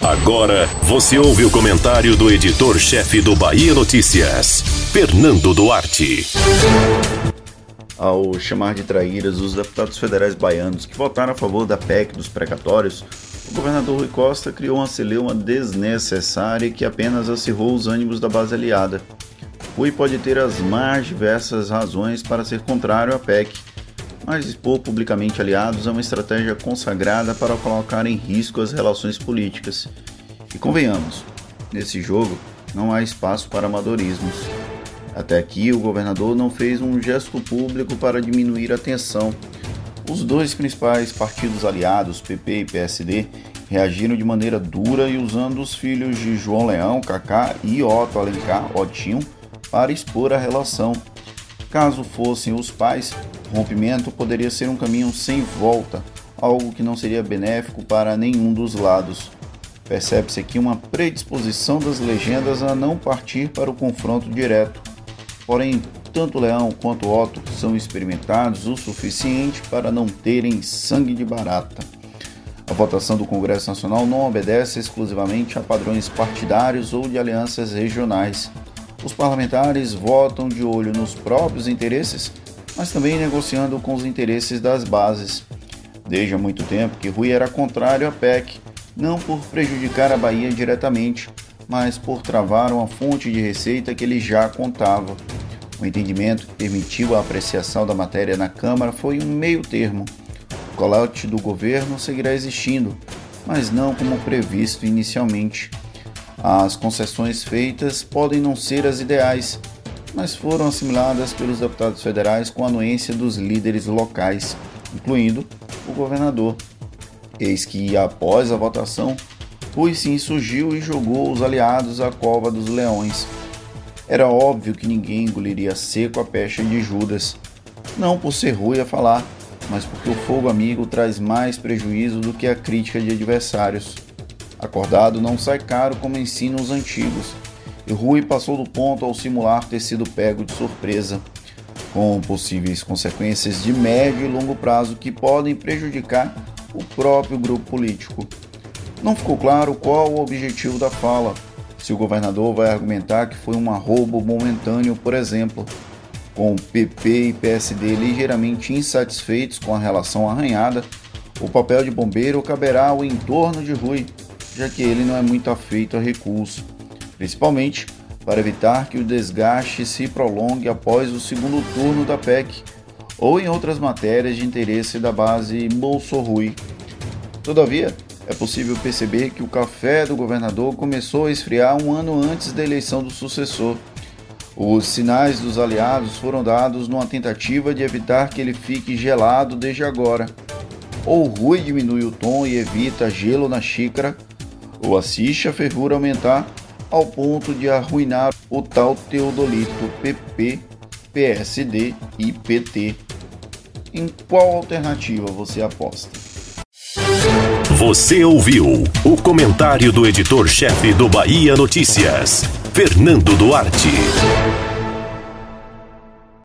Agora você ouve o comentário do editor-chefe do Bahia Notícias, Fernando Duarte. Ao chamar de traíras os deputados federais baianos que votaram a favor da PEC dos precatórios, o governador Rui Costa criou uma celeuma desnecessária que apenas acirrou os ânimos da base aliada. Rui pode ter as mais diversas razões para ser contrário à PEC, mas expor publicamente aliados é uma estratégia consagrada para colocar em risco as relações políticas. E convenhamos, nesse jogo não há espaço para amadorismos. Até aqui, o governador não fez um gesto público para diminuir a tensão. Os dois principais partidos aliados, PP e PSD, reagiram de maneira dura e usando os filhos de João Leão, Cacá e Otto Alencar, Otinho, para expor a relação. Caso fossem os pais, rompimento poderia ser um caminho sem volta, algo que não seria benéfico para nenhum dos lados. Percebe-se aqui uma predisposição das legendas a não partir para o confronto direto. Porém, tanto Leão quanto Otto são experimentados o suficiente para não terem sangue de barata. A votação do Congresso Nacional não obedece exclusivamente a padrões partidários ou de alianças regionais. Os parlamentares votam de olho nos próprios interesses mas também negociando com os interesses das bases. Desde há muito tempo que Rui era contrário à PEC, não por prejudicar a Bahia diretamente, mas por travar uma fonte de receita que ele já contava. O entendimento que permitiu a apreciação da matéria na Câmara foi um meio termo. O colote do governo seguirá existindo, mas não como previsto inicialmente. As concessões feitas podem não ser as ideais, mas foram assimiladas pelos deputados federais com a anuência dos líderes locais, incluindo o governador. Eis que, após a votação, Rui sim surgiu e jogou os aliados à cova dos leões. Era óbvio que ninguém engoliria seco a pecha de Judas, não por ser Rui a falar, mas porque o fogo amigo traz mais prejuízo do que a crítica de adversários. Acordado não sai caro como ensinam os antigos, e Rui passou do ponto ao simular ter sido pego de surpresa, com possíveis consequências de médio e longo prazo que podem prejudicar o próprio grupo político. Não ficou claro qual o objetivo da fala. Se o governador vai argumentar que foi um arrobo momentâneo, por exemplo, com PP e PSD ligeiramente insatisfeitos com a relação arranhada, o papel de bombeiro caberá ao entorno de Rui, já que ele não é muito afeito a recurso principalmente para evitar que o desgaste se prolongue após o segundo turno da PEC ou em outras matérias de interesse da base Bolsorrui. Todavia, é possível perceber que o café do governador começou a esfriar um ano antes da eleição do sucessor. Os sinais dos aliados foram dados numa tentativa de evitar que ele fique gelado desde agora. Ou Rui diminui o tom e evita gelo na xícara, ou assiste a fervura aumentar ao ponto de arruinar o tal Teodolito PP, PSD e PT. Em qual alternativa você aposta? Você ouviu o comentário do editor-chefe do Bahia Notícias, Fernando Duarte.